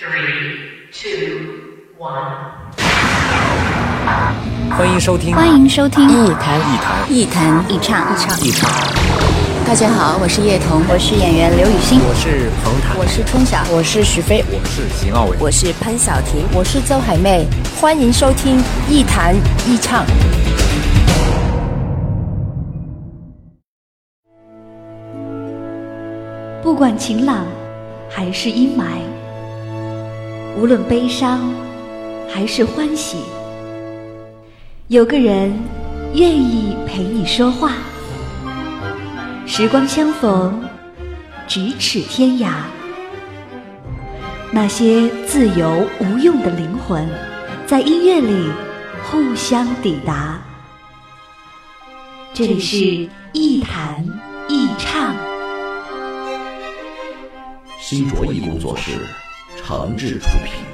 Three, two, one. 欢迎收听，欢迎收听一谈。一谈。一谈一唱一唱。一唱，大家好，我是叶童，我是演员刘雨欣，我是彭坦，我是春晓，我是许飞，我是邢傲伟，我是潘晓婷，我是周海媚，欢迎收听一谈一唱。不管晴朗还是阴霾，无论悲伤还是欢喜，有个人愿意陪你说话。时光相逢，咫尺天涯。那些自由无用的灵魂，在音乐里互相抵达。这里是一弹一唱。新卓艺工作室诚挚出品。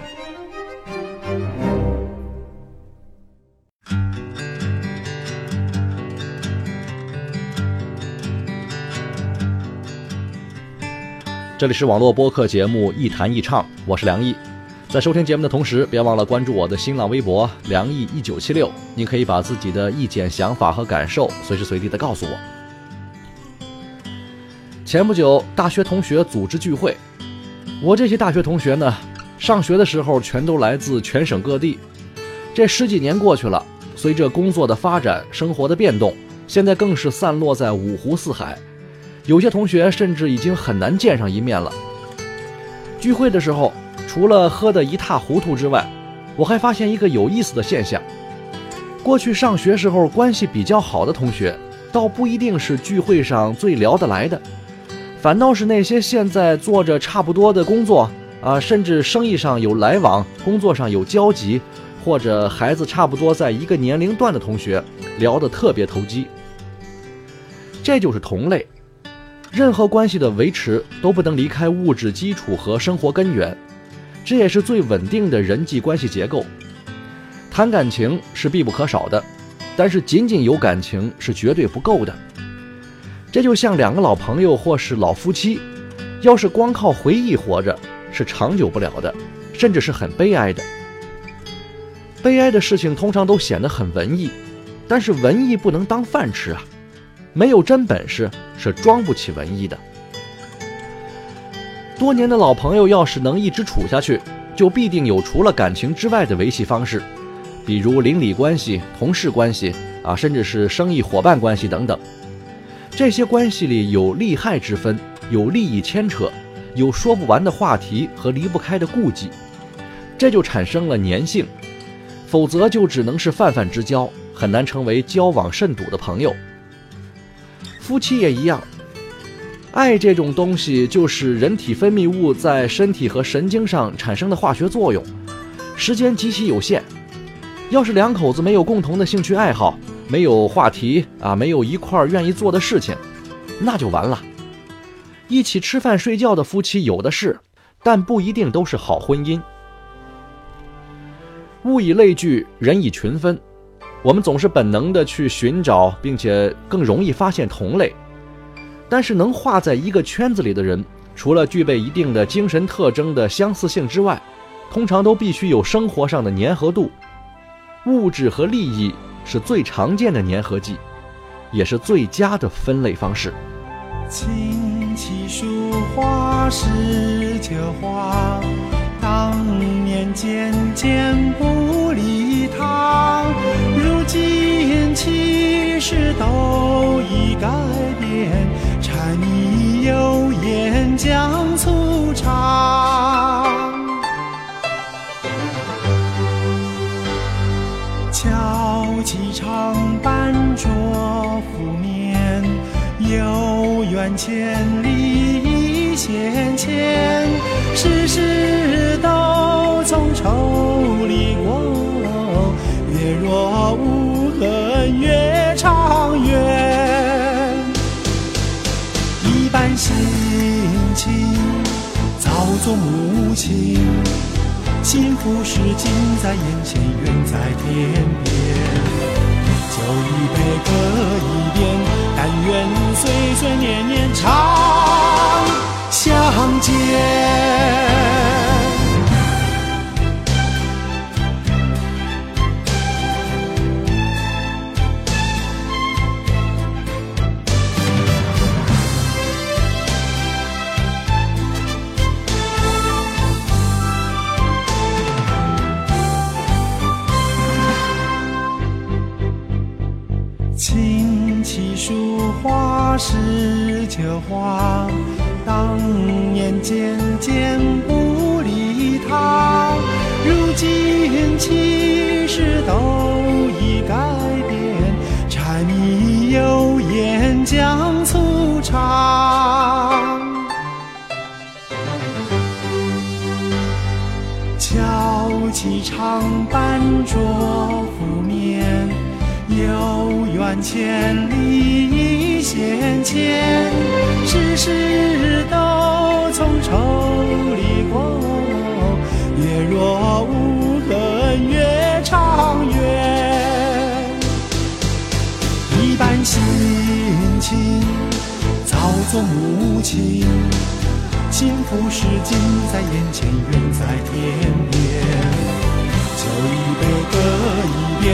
这里是网络播客节目《一谈一唱》，我是梁毅。在收听节目的同时，别忘了关注我的新浪微博“梁毅一九七六”，你可以把自己的意见、想法和感受随时随地的告诉我。前不久，大学同学组织聚会，我这些大学同学呢，上学的时候全都来自全省各地。这十几年过去了，随着工作的发展、生活的变动，现在更是散落在五湖四海。有些同学甚至已经很难见上一面了。聚会的时候，除了喝得一塌糊涂之外，我还发现一个有意思的现象：过去上学时候关系比较好的同学，倒不一定是聚会上最聊得来的，反倒是那些现在做着差不多的工作啊，甚至生意上有来往、工作上有交集，或者孩子差不多在一个年龄段的同学，聊得特别投机。这就是同类。任何关系的维持都不能离开物质基础和生活根源，这也是最稳定的人际关系结构。谈感情是必不可少的，但是仅仅有感情是绝对不够的。这就像两个老朋友或是老夫妻，要是光靠回忆活着，是长久不了的，甚至是很悲哀的。悲哀的事情通常都显得很文艺，但是文艺不能当饭吃啊。没有真本事是装不起文艺的。多年的老朋友要是能一直处下去，就必定有除了感情之外的维系方式，比如邻里关系、同事关系啊，甚至是生意伙伴关系等等。这些关系里有利害之分，有利益牵扯，有说不完的话题和离不开的顾忌，这就产生了粘性。否则就只能是泛泛之交，很难成为交往甚笃的朋友。夫妻也一样，爱这种东西就是人体分泌物在身体和神经上产生的化学作用，时间极其有限。要是两口子没有共同的兴趣爱好，没有话题啊，没有一块儿愿意做的事情，那就完了。一起吃饭睡觉的夫妻有的是，但不一定都是好婚姻。物以类聚，人以群分。我们总是本能的去寻找，并且更容易发现同类。但是能画在一个圈子里的人，除了具备一定的精神特征的相似性之外，通常都必须有生活上的粘合度。物质和利益是最常见的粘合剂，也是最佳的分类方式。琴棋书画诗酒花，当年渐渐不离堂。如今其实都已改变，柴米油盐酱醋茶。远千里一线牵，世事都从愁里过，月若无痕越长远。一般心情早做母亲。幸福是近在眼前，远在天边。酒一杯，歌一遍，但愿岁岁年年常相见。那时就慌，当年渐渐不理他，如今其实都已改变，柴米油盐酱醋茶。敲起长板桌拂面，有缘千里线牵，世事都从愁里过，月若无痕月长圆。一般心情早做母亲。幸福是近在眼前，远在天边。酒一杯，歌一遍，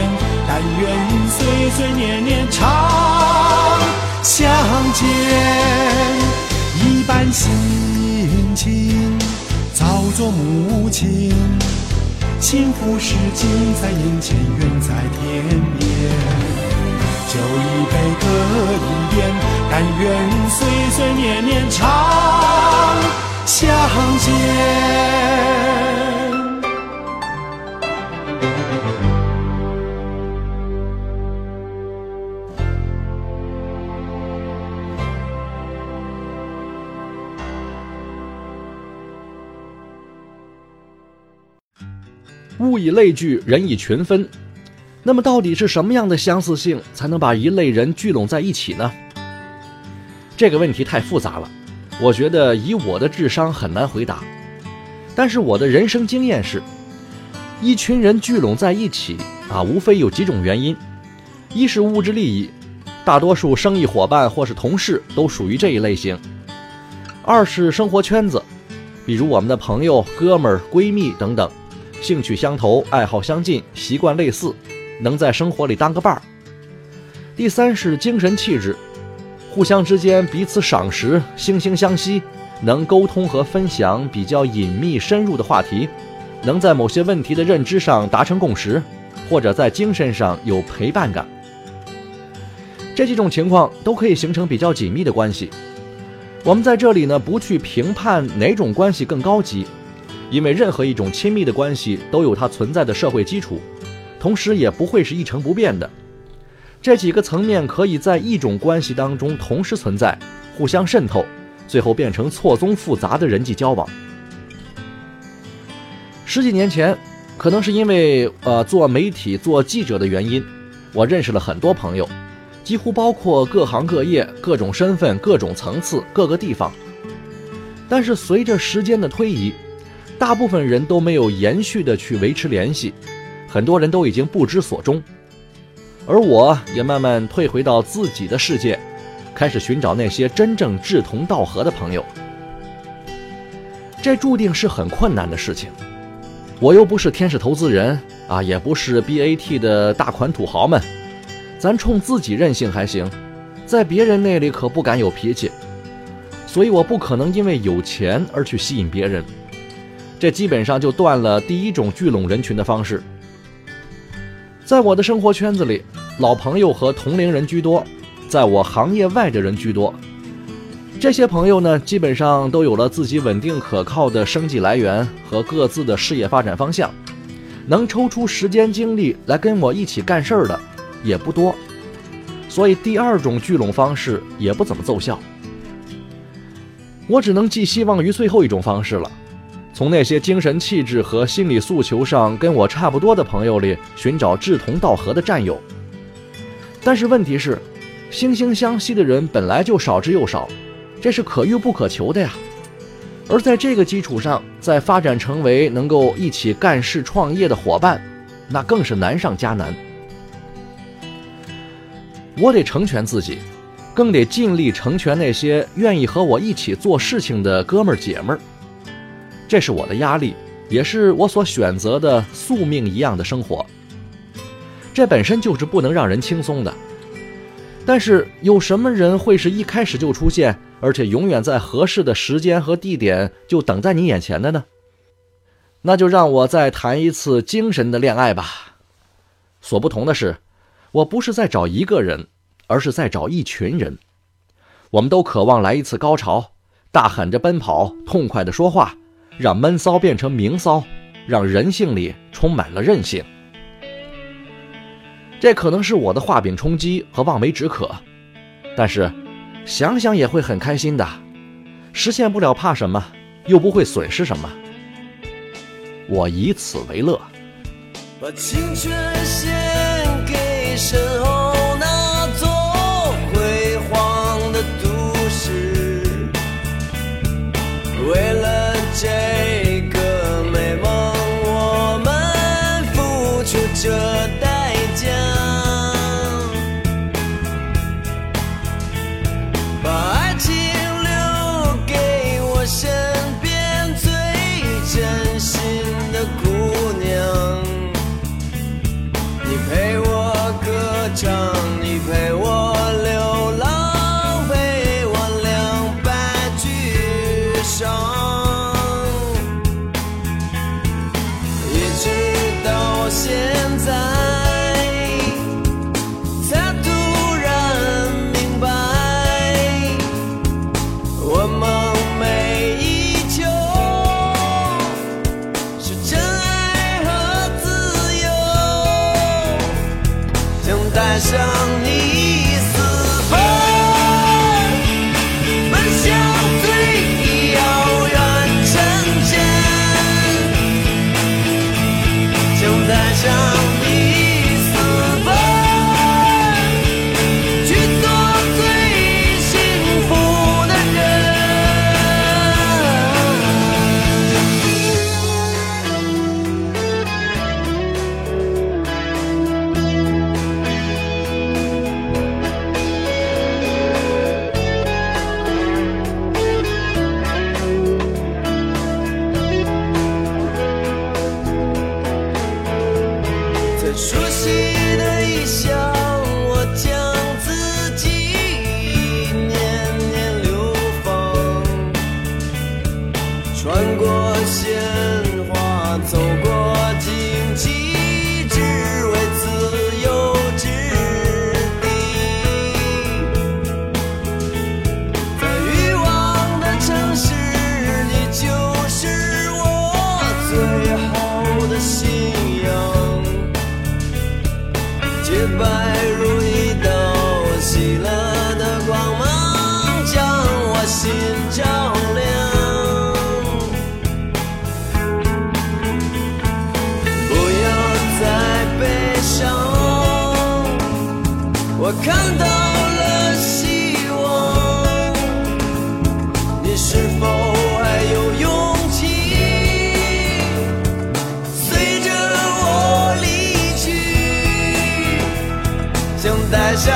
但愿岁岁年年长相见。一般心情，早做母亲。幸福是近在眼前，远在天边。酒一杯，歌一遍，但愿岁岁年年常相见。以类聚，人以群分。那么，到底是什么样的相似性才能把一类人聚拢在一起呢？这个问题太复杂了，我觉得以我的智商很难回答。但是我的人生经验是，一群人聚拢在一起啊，无非有几种原因：一是物质利益，大多数生意伙伴或是同事都属于这一类型；二是生活圈子，比如我们的朋友、哥们儿、闺蜜等等，兴趣相投，爱好相近，习惯类似。能在生活里当个伴儿。第三是精神气质，互相之间彼此赏识，惺惺相惜，能沟通和分享比较隐秘深入的话题，能在某些问题的认知上达成共识，或者在精神上有陪伴感。这几种情况都可以形成比较紧密的关系。我们在这里呢，不去评判哪种关系更高级，因为任何一种亲密的关系都有它存在的社会基础。同时也不会是一成不变的，这几个层面可以在一种关系当中同时存在，互相渗透，最后变成错综复杂的人际交往。十几年前，可能是因为呃做媒体、做记者的原因，我认识了很多朋友，几乎包括各行各业、各种身份、各种层次、各个地方。但是随着时间的推移，大部分人都没有延续的去维持联系。很多人都已经不知所终，而我也慢慢退回到自己的世界，开始寻找那些真正志同道合的朋友。这注定是很困难的事情。我又不是天使投资人啊，也不是 BAT 的大款土豪们，咱冲自己任性还行，在别人那里可不敢有脾气。所以我不可能因为有钱而去吸引别人，这基本上就断了第一种聚拢人群的方式。在我的生活圈子里，老朋友和同龄人居多，在我行业外的人居多。这些朋友呢，基本上都有了自己稳定可靠的生计来源和各自的事业发展方向，能抽出时间精力来跟我一起干事儿的也不多，所以第二种聚拢方式也不怎么奏效。我只能寄希望于最后一种方式了。从那些精神气质和心理诉求上跟我差不多的朋友里寻找志同道合的战友，但是问题是，惺惺相惜的人本来就少之又少，这是可遇不可求的呀。而在这个基础上再发展成为能够一起干事创业的伙伴，那更是难上加难。我得成全自己，更得尽力成全那些愿意和我一起做事情的哥们儿姐们儿。这是我的压力，也是我所选择的宿命一样的生活。这本身就是不能让人轻松的。但是有什么人会是一开始就出现，而且永远在合适的时间和地点就等在你眼前的呢？那就让我再谈一次精神的恋爱吧。所不同的是，我不是在找一个人，而是在找一群人。我们都渴望来一次高潮，大喊着奔跑，痛快地说话，让闷骚变成明骚，让人性里充满了韧性。这可能是我的画饼充饥和望梅止渴，但是想想也会很开心的。实现不了怕什么，又不会损失什么。我以此为乐。把青春献给身鲜花，走过荆棘，只为自由之地。在欲望的城市，你就是我最后的信仰。洁白我看到了希望。你是否还有勇气？随着我离去，想带上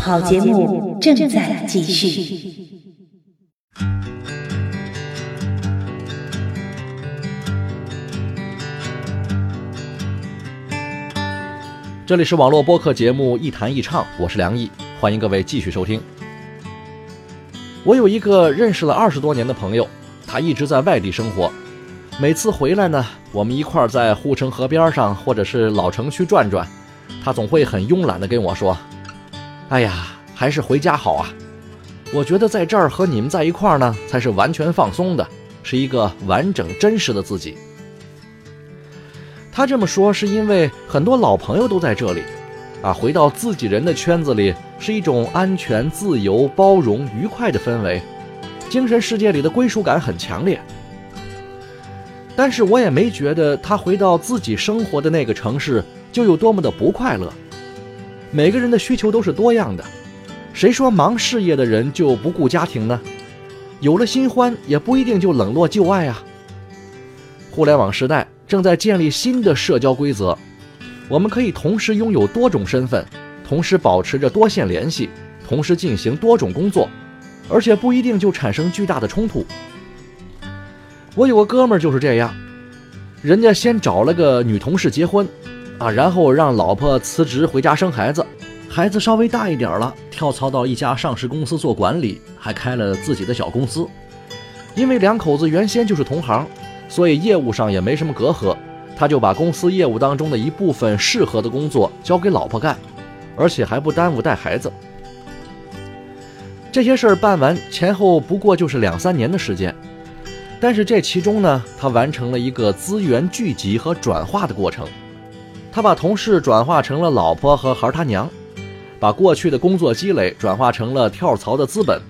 好节目正在继续。这里是网络播客节目《一谈一唱》，我是梁毅，欢迎各位继续收听。我有一个认识了二十多年的朋友，他一直在外地生活，每次回来呢，我们一块儿在护城河边上或者是老城区转转，他总会很慵懒的跟我说：“哎呀，还是回家好啊！我觉得在这儿和你们在一块儿呢，才是完全放松的，是一个完整真实的自己。”他这么说是因为很多老朋友都在这里，啊，回到自己人的圈子里是一种安全、自由、包容、愉快的氛围，精神世界里的归属感很强烈。但是我也没觉得他回到自己生活的那个城市就有多么的不快乐。每个人的需求都是多样的，谁说忙事业的人就不顾家庭呢？有了新欢也不一定就冷落旧爱啊。互联网时代。正在建立新的社交规则，我们可以同时拥有多种身份，同时保持着多线联系，同时进行多种工作，而且不一定就产生巨大的冲突。我有个哥们儿就是这样，人家先找了个女同事结婚，啊，然后让老婆辞职回家生孩子，孩子稍微大一点了，跳槽到一家上市公司做管理，还开了自己的小公司。因为两口子原先就是同行。所以业务上也没什么隔阂，他就把公司业务当中的一部分适合的工作交给老婆干，而且还不耽误带孩子。这些事儿办完前后不过就是两三年的时间，但是这其中呢，他完成了一个资源聚集和转化的过程。他把同事转化成了老婆和孩儿他娘，把过去的工作积累转化成了跳槽的资本，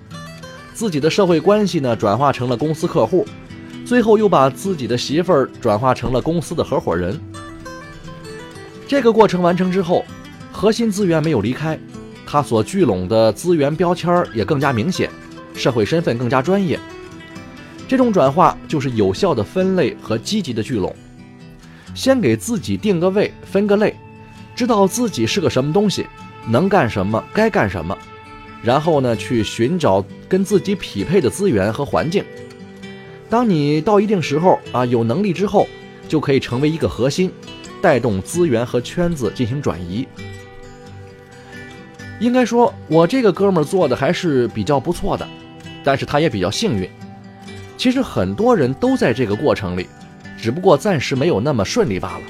自己的社会关系呢转化成了公司客户。最后又把自己的媳妇儿转化成了公司的合伙人。这个过程完成之后，核心资源没有离开，他所聚拢的资源标签也更加明显，社会身份更加专业。这种转化就是有效的分类和积极的聚拢。先给自己定个位，分个类，知道自己是个什么东西，能干什么，该干什么，然后呢，去寻找跟自己匹配的资源和环境。当你到一定时候啊，有能力之后，就可以成为一个核心，带动资源和圈子进行转移。应该说，我这个哥们儿做的还是比较不错的，但是他也比较幸运。其实很多人都在这个过程里，只不过暂时没有那么顺利罢了。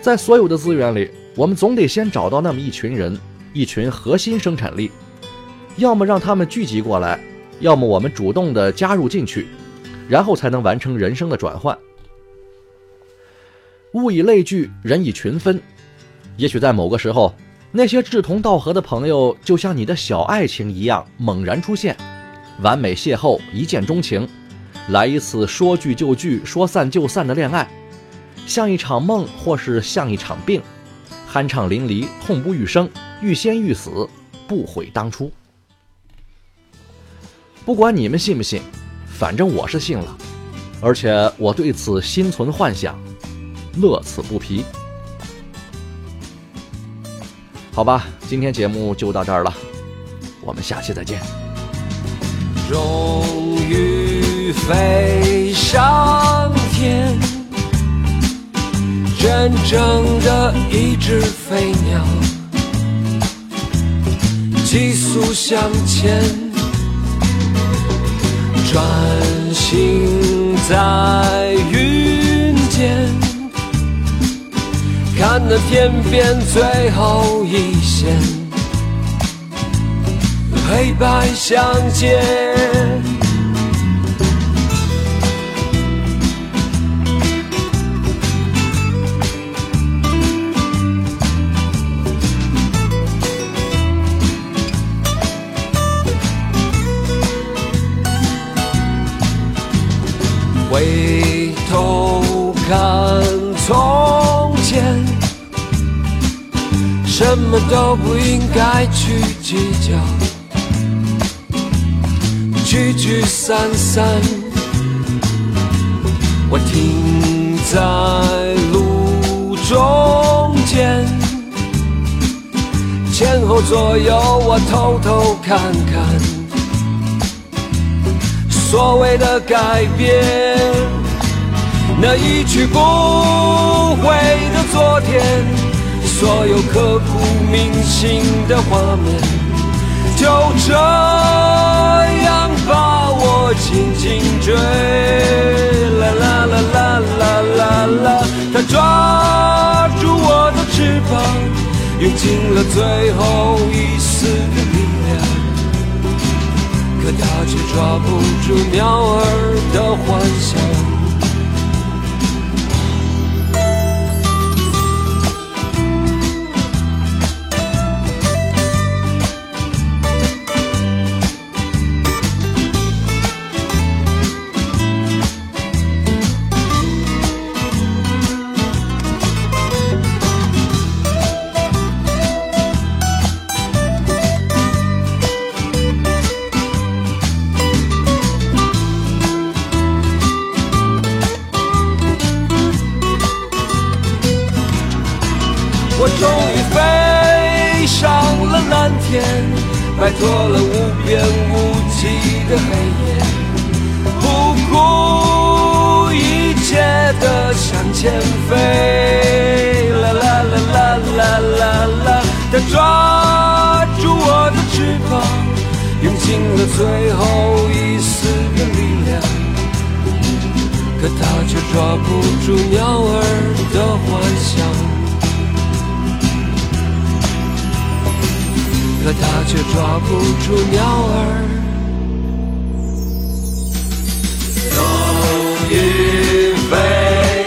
在所有的资源里，我们总得先找到那么一群人，一群核心生产力，要么让他们聚集过来。要么我们主动的加入进去，然后才能完成人生的转换。物以类聚，人以群分。也许在某个时候，那些志同道合的朋友，就像你的小爱情一样猛然出现，完美邂逅，一见钟情，来一次说聚就聚、说散就散的恋爱，像一场梦，或是像一场病，酣畅淋漓，痛不欲生，欲仙欲死，不悔当初。不管你们信不信，反正我是信了，而且我对此心存幻想，乐此不疲。好吧，今天节目就到这儿了，我们下期再见。终于飞上天，真正的一只飞鸟，急速向前。穿行在云间，看那天边最后一线，黑白相间。回头看从前，什么都不应该去计较，聚聚散散，我停在路中间，前后左右我偷偷看看。所谓的改变，那一去不回的昨天，所有刻骨铭心的画面，就这样把我紧紧追。啦啦啦啦啦啦啦，他抓住我的翅膀，用尽了最后一丝的。可他却抓不住鸟儿的幻想。无边无际的黑夜，不顾一切的向前飞。啦啦啦啦啦啦啦，它抓住我的翅膀，用尽了最后一丝的力量，可它却抓不住鸟儿的幻想。可它却抓不住鸟儿。终于飞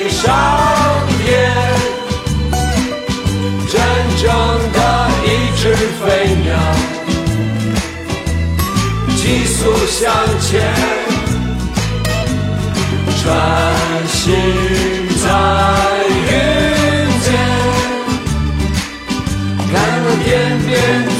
上天，真正的一只飞鸟，急速向前，穿行在云间，看那天边。